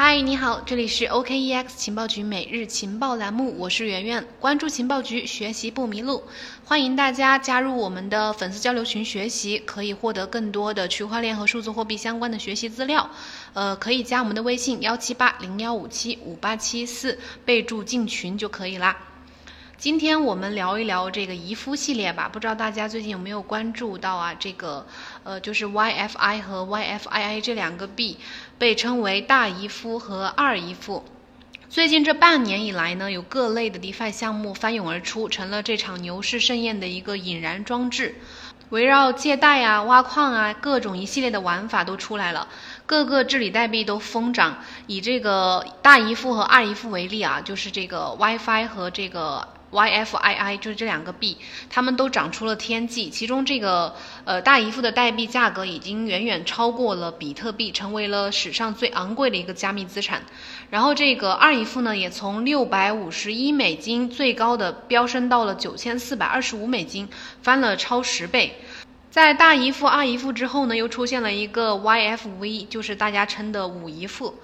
嗨，你好，这里是 OKEX 情报局每日情报栏目，我是圆圆，关注情报局，学习不迷路，欢迎大家加入我们的粉丝交流群学习，可以获得更多的区块链和数字货币相关的学习资料。呃，可以加我们的微信幺七八零幺五七五八七四，备注进群就可以啦。今天我们聊一聊这个姨夫系列吧，不知道大家最近有没有关注到啊？这个呃，就是 YFI 和 YFII 这两个币被称为大姨夫和二姨夫。最近这半年以来呢，有各类的 DeFi 项目翻涌而出，成了这场牛市盛宴的一个引燃装置。围绕借贷啊、挖矿啊，各种一系列的玩法都出来了，各个治理代币都疯涨。以这个大姨夫和二姨夫为例啊，就是这个 WiFi 和这个。YFII 就是这两个币，它们都涨出了天际。其中这个呃大姨夫的代币价格已经远远超过了比特币，成为了史上最昂贵的一个加密资产。然后这个二姨夫呢，也从六百五十一美金最高的飙升到了九千四百二十五美金，翻了超十倍。在大姨夫、二姨夫之后呢，又出现了一个 YFV，就是大家称的五姨夫。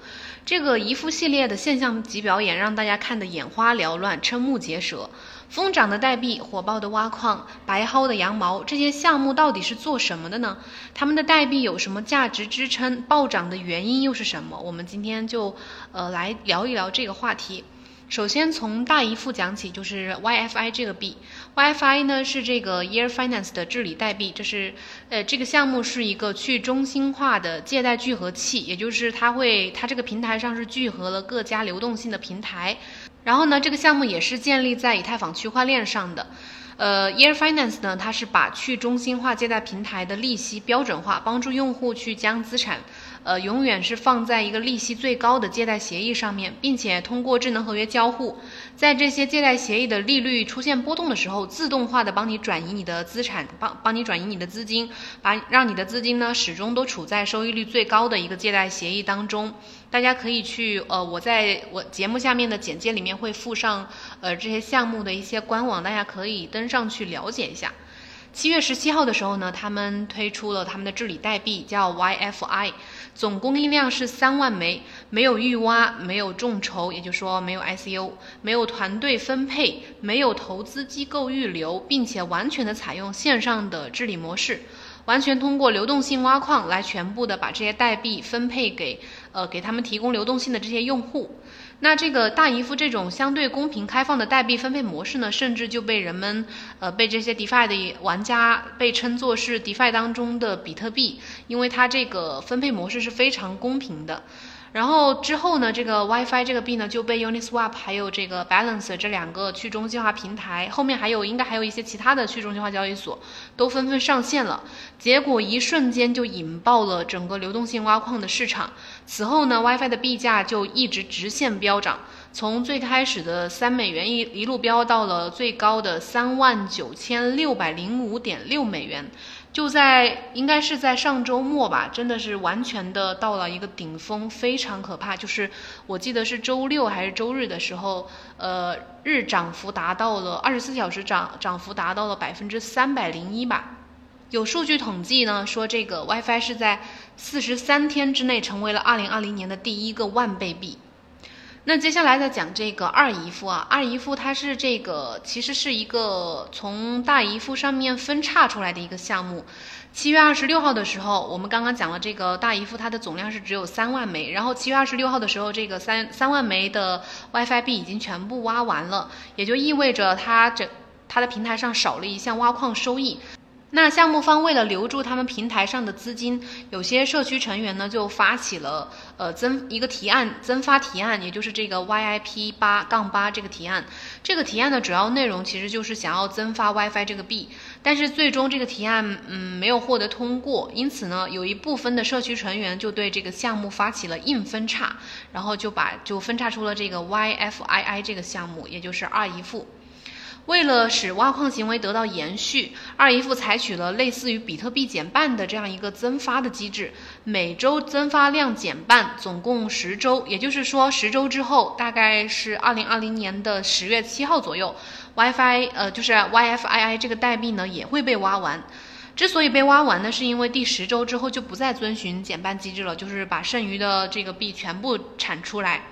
这个姨夫系列的现象级表演让大家看得眼花缭乱、瞠目结舌。疯涨的代币、火爆的挖矿、白薅的羊毛，这些项目到底是做什么的呢？他们的代币有什么价值支撑？暴涨的原因又是什么？我们今天就呃来聊一聊这个话题。首先从大姨夫讲起，就是 YFI 这个币。YFI 呢是这个 Year Finance 的治理代币，这是呃这个项目是一个去中心化的借贷聚合器，也就是它会它这个平台上是聚合了各家流动性的平台。然后呢，这个项目也是建立在以太坊区块链上的。呃，Year Finance 呢，它是把去中心化借贷平台的利息标准化，帮助用户去将资产。呃，永远是放在一个利息最高的借贷协议上面，并且通过智能合约交互，在这些借贷协议的利率出现波动的时候，自动化的帮你转移你的资产，帮帮你转移你的资金，把让你的资金呢始终都处在收益率最高的一个借贷协议当中。大家可以去呃，我在我节目下面的简介里面会附上呃这些项目的一些官网，大家可以登上去了解一下。七月十七号的时候呢，他们推出了他们的治理代币，叫 YFI，总供应量是三万枚，没有预挖，没有众筹，也就是说没有 ICO，没有团队分配，没有投资机构预留，并且完全的采用线上的治理模式，完全通过流动性挖矿来全部的把这些代币分配给呃给他们提供流动性的这些用户。那这个大姨夫这种相对公平开放的代币分配模式呢，甚至就被人们，呃，被这些 DeFi 的玩家被称作是 DeFi 当中的比特币，因为它这个分配模式是非常公平的。然后之后呢，这个 WiFi 这个币呢就被 Uniswap 还有这个 Balance 这两个去中心化平台，后面还有应该还有一些其他的去中心化交易所都纷纷上线了，结果一瞬间就引爆了整个流动性挖矿的市场。此后呢，WiFi 的币价就一直直线飙涨，从最开始的三美元一一路飙到了最高的三万九千六百零五点六美元。就在应该是在上周末吧，真的是完全的到了一个顶峰，非常可怕。就是我记得是周六还是周日的时候，呃，日涨幅达到了二十四小时涨涨幅达到了百分之三百零一吧。有数据统计呢，说这个 WiFi 是在四十三天之内成为了二零二零年的第一个万倍币。那接下来再讲这个二姨夫啊，二姨夫它是这个其实是一个从大姨夫上面分叉出来的一个项目。七月二十六号的时候，我们刚刚讲了这个大姨夫它的总量是只有三万枚，然后七月二十六号的时候，这个三三万枚的 WiFi 币已经全部挖完了，也就意味着它整它的平台上少了一项挖矿收益。那项目方为了留住他们平台上的资金，有些社区成员呢就发起了呃增一个提案增发提案，也就是这个 YIP 八杠八这个提案。这个提案的主要内容其实就是想要增发 WiFi 这个币，但是最终这个提案嗯没有获得通过，因此呢有一部分的社区成员就对这个项目发起了硬分叉，然后就把就分叉出了这个 YFII 这个项目，也就是二姨夫。为了使挖矿行为得到延续，二姨夫采取了类似于比特币减半的这样一个增发的机制，每周增发量减半，总共十周。也就是说，十周之后，大概是二零二零年的十月七号左右，WiFi 呃就是 YFII 这个代币呢也会被挖完。之所以被挖完呢，是因为第十周之后就不再遵循减半机制了，就是把剩余的这个币全部产出来。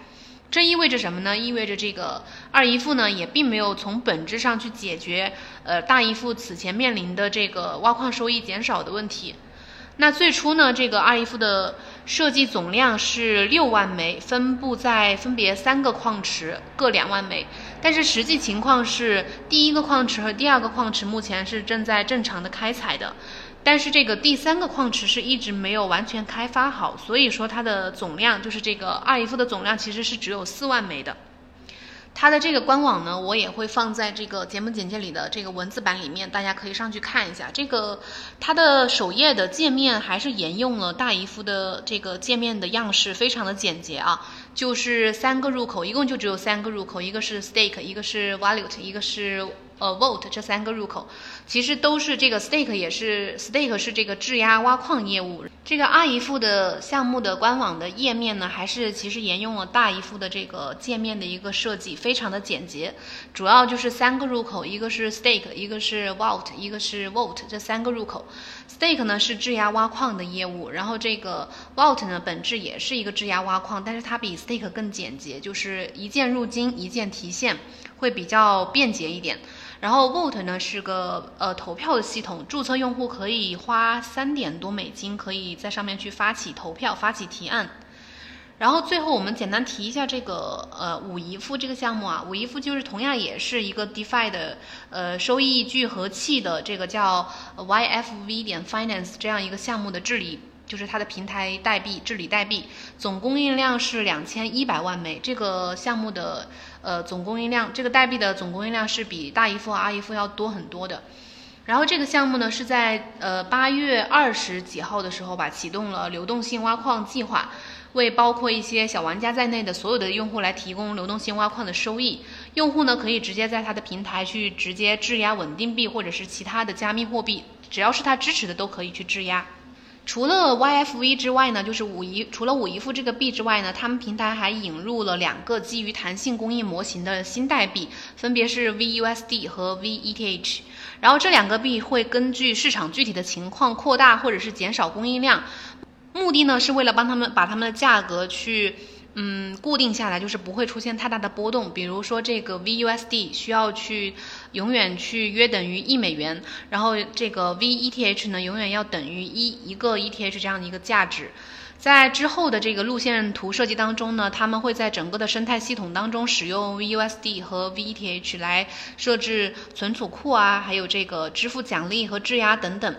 这意味着什么呢？意味着这个二姨父呢，也并没有从本质上去解决呃大姨父此前面临的这个挖矿收益减少的问题。那最初呢，这个二姨父的设计总量是六万枚，分布在分别三个矿池，各两万枚。但是实际情况是，第一个矿池和第二个矿池目前是正在正常的开采的。但是这个第三个矿池是一直没有完全开发好，所以说它的总量就是这个二姨夫的总量其实是只有四万枚的。它的这个官网呢，我也会放在这个节目简介里的这个文字版里面，大家可以上去看一下。这个它的首页的界面还是沿用了大姨夫的这个界面的样式，非常的简洁啊，就是三个入口，一共就只有三个入口，一个是 stake，一个是 value，一个是。呃，Vault 这三个入口，其实都是这个 Stake 也是 Stake 是这个质押挖矿业务。这个阿姨付的项目的官网的页面呢，还是其实沿用了大姨付的这个界面的一个设计，非常的简洁。主要就是三个入口，一个是 Stake，一个是 Vault，一个是 Vault 这三个入口。Stake 呢是质押挖矿的业务，然后这个 Vault 呢本质也是一个质押挖矿，但是它比 Stake 更简洁，就是一键入金，一键提现，会比较便捷一点。然后 Vote 呢是个呃投票的系统，注册用户可以花三点多美金，可以在上面去发起投票、发起提案。然后最后我们简单提一下这个呃五姨夫这个项目啊，五姨夫就是同样也是一个 DeFi 的呃收益聚合器的这个叫 YFV 点 Finance 这样一个项目的治理。就是它的平台代币治理代币总供应量是两千一百万枚，这个项目的呃总供应量，这个代币的总供应量是比大姨夫、和阿姨夫要多很多的。然后这个项目呢是在呃八月二十几号的时候吧启动了流动性挖矿计划，为包括一些小玩家在内的所有的用户来提供流动性挖矿的收益。用户呢可以直接在它的平台去直接质押稳定币或者是其他的加密货币，只要是它支持的都可以去质押。除了 YFV 之外呢，就是五一，除了五一付这个币之外呢，他们平台还引入了两个基于弹性供应模型的新代币，分别是 VUSD 和 VETH。然后这两个币会根据市场具体的情况扩大或者是减少供应量，目的呢是为了帮他们把他们的价格去。嗯，固定下来就是不会出现太大的波动。比如说这个 VUSD 需要去永远去约等于一美元，然后这个 VETH 呢永远要等于一一个 ETH 这样的一个价值。在之后的这个路线图设计当中呢，他们会在整个的生态系统当中使用 VUSD 和 VETH 来设置存储库啊，还有这个支付奖励和质押等等。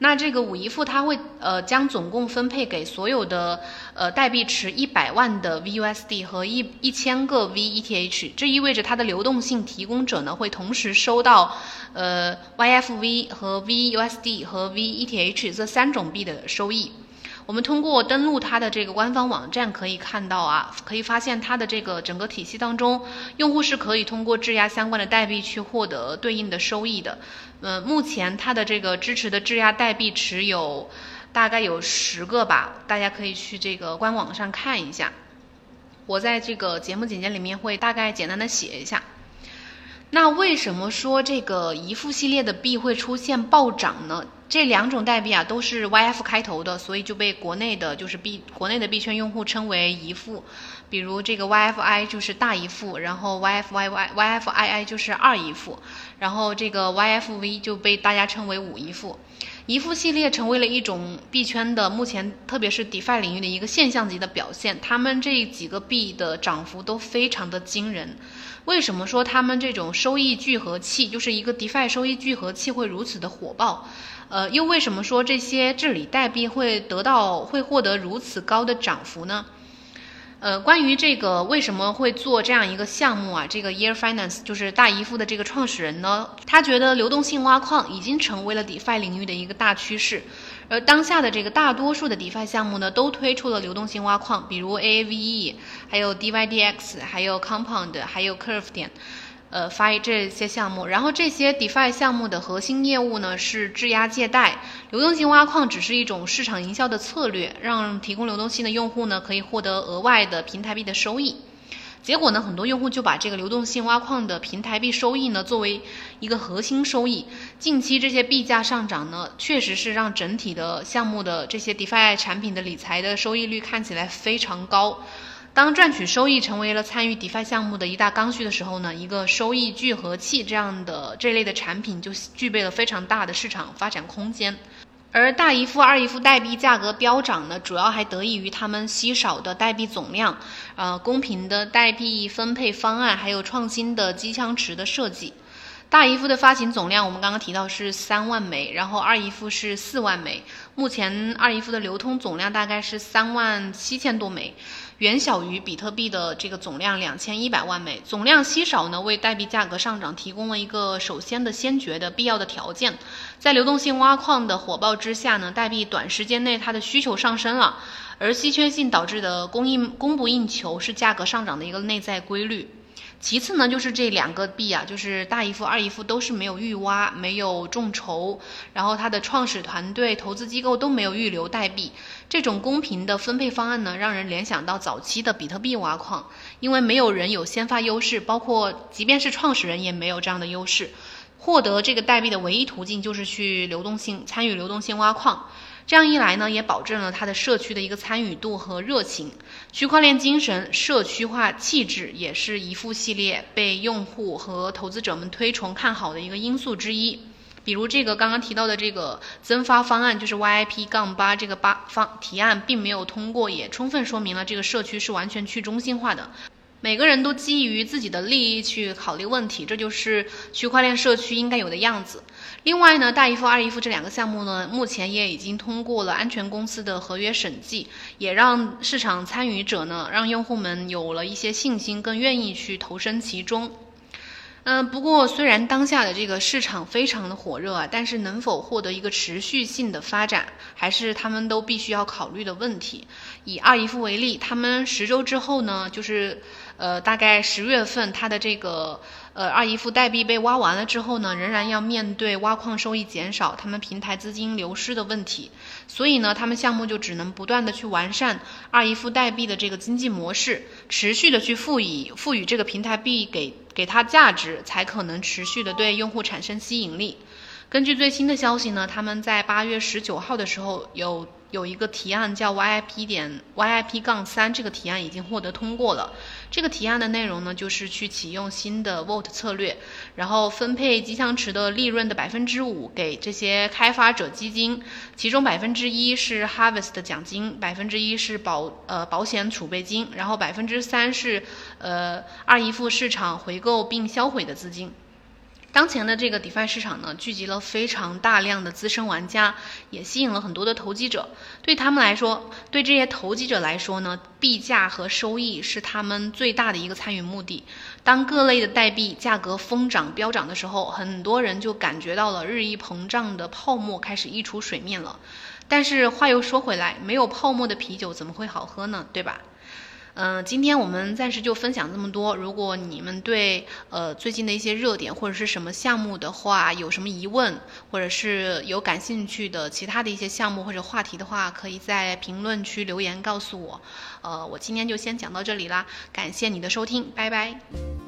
那这个五姨父他会呃将总共分配给所有的呃代币池一百万的 VUSD 和一一千个 VETH，这意味着它的流动性提供者呢会同时收到呃 YFV 和 VUSD 和 VETH 这三种币的收益。我们通过登录它的这个官方网站可以看到啊，可以发现它的这个整个体系当中，用户是可以通过质押相关的代币去获得对应的收益的。呃，目前它的这个支持的质押代币池有大概有十个吧，大家可以去这个官网上看一下。我在这个节目简介里面会大概简单的写一下。那为什么说这个姨父系列的币会出现暴涨呢？这两种代币啊都是 YF 开头的，所以就被国内的就是币国内的币圈用户称为姨父，比如这个 YFI 就是大姨父，然后 YFYY YFII 就是二姨父，然后这个 YFV 就被大家称为五姨父。一副系列成为了一种币圈的目前特别是 DeFi 领域的一个现象级的表现，他们这几个币的涨幅都非常的惊人。为什么说他们这种收益聚合器就是一个 DeFi 收益聚合器会如此的火爆？呃，又为什么说这些治理代币会得到会获得如此高的涨幅呢？呃，关于这个为什么会做这样一个项目啊？这个 Year Finance 就是大姨夫的这个创始人呢，他觉得流动性挖矿已经成为了 DeFi 领域的一个大趋势，而当下的这个大多数的 DeFi 项目呢，都推出了流动性挖矿，比如 Aave，还有 DYDX，还有 Compound，还有 Curve 点。呃，发这些项目，然后这些 DeFi 项目的核心业务呢是质押借贷，流动性挖矿只是一种市场营销的策略，让提供流动性的用户呢可以获得额外的平台币的收益。结果呢，很多用户就把这个流动性挖矿的平台币收益呢作为一个核心收益。近期这些币价上涨呢，确实是让整体的项目的这些 DeFi 产品的理财的收益率看起来非常高。当赚取收益成为了参与 DeFi 项目的一大刚需的时候呢，一个收益聚合器这样的这类的产品就具备了非常大的市场发展空间。而大姨夫、二姨夫代币价格飙涨呢，主要还得益于他们稀少的代币总量，呃，公平的代币分配方案，还有创新的机枪池的设计。大姨夫的发行总量我们刚刚提到是三万枚，然后二姨夫是四万枚，目前二姨夫的流通总量大概是三万七千多枚。远小于比特币的这个总量两千一百万枚，总量稀少呢，为代币价格上涨提供了一个首先的先决的必要的条件。在流动性挖矿的火爆之下呢，代币短时间内它的需求上升了，而稀缺性导致的供应供不应求是价格上涨的一个内在规律。其次呢，就是这两个币啊，就是大姨夫、二姨夫都是没有预挖、没有众筹，然后它的创始团队、投资机构都没有预留代币。这种公平的分配方案呢，让人联想到早期的比特币挖矿，因为没有人有先发优势，包括即便是创始人也没有这样的优势。获得这个代币的唯一途径就是去流动性参与流动性挖矿。这样一来呢，也保证了它的社区的一个参与度和热情。区块链精神、社区化气质也是一副系列被用户和投资者们推崇看好的一个因素之一。比如这个刚刚提到的这个增发方案，就是 YIP 杠八这个八方提案并没有通过，也充分说明了这个社区是完全去中心化的。每个人都基于自己的利益去考虑问题，这就是区块链社区应该有的样子。另外呢，大姨夫、二姨夫这两个项目呢，目前也已经通过了安全公司的合约审计，也让市场参与者呢，让用户们有了一些信心，更愿意去投身其中。嗯，不过虽然当下的这个市场非常的火热啊，但是能否获得一个持续性的发展，还是他们都必须要考虑的问题。以二姨夫为例，他们十周之后呢，就是。呃，大概十月份，他的这个呃二姨夫代币被挖完了之后呢，仍然要面对挖矿收益减少、他们平台资金流失的问题，所以呢，他们项目就只能不断的去完善二姨夫代币的这个经济模式，持续的去赋予赋予这个平台币给给它价值，才可能持续的对用户产生吸引力。根据最新的消息呢，他们在八月十九号的时候有。有一个提案叫 YIP 点 YIP 杠三，这个提案已经获得通过了。这个提案的内容呢，就是去启用新的 Vote 策略，然后分配机枪池的利润的百分之五给这些开发者基金，其中百分之一是 Harvest 的奖金，百分之一是保呃保险储备金，然后百分之三是呃二姨夫市场回购并销毁的资金。当前的这个 DeFi 市场呢，聚集了非常大量的资深玩家，也吸引了很多的投机者。对他们来说，对这些投机者来说呢，币价和收益是他们最大的一个参与目的。当各类的代币价格疯涨飙涨的时候，很多人就感觉到了日益膨胀的泡沫开始溢出水面了。但是话又说回来，没有泡沫的啤酒怎么会好喝呢？对吧？嗯，今天我们暂时就分享这么多。如果你们对呃最近的一些热点或者是什么项目的话有什么疑问，或者是有感兴趣的其他的一些项目或者话题的话，可以在评论区留言告诉我。呃，我今天就先讲到这里啦，感谢你的收听，拜拜。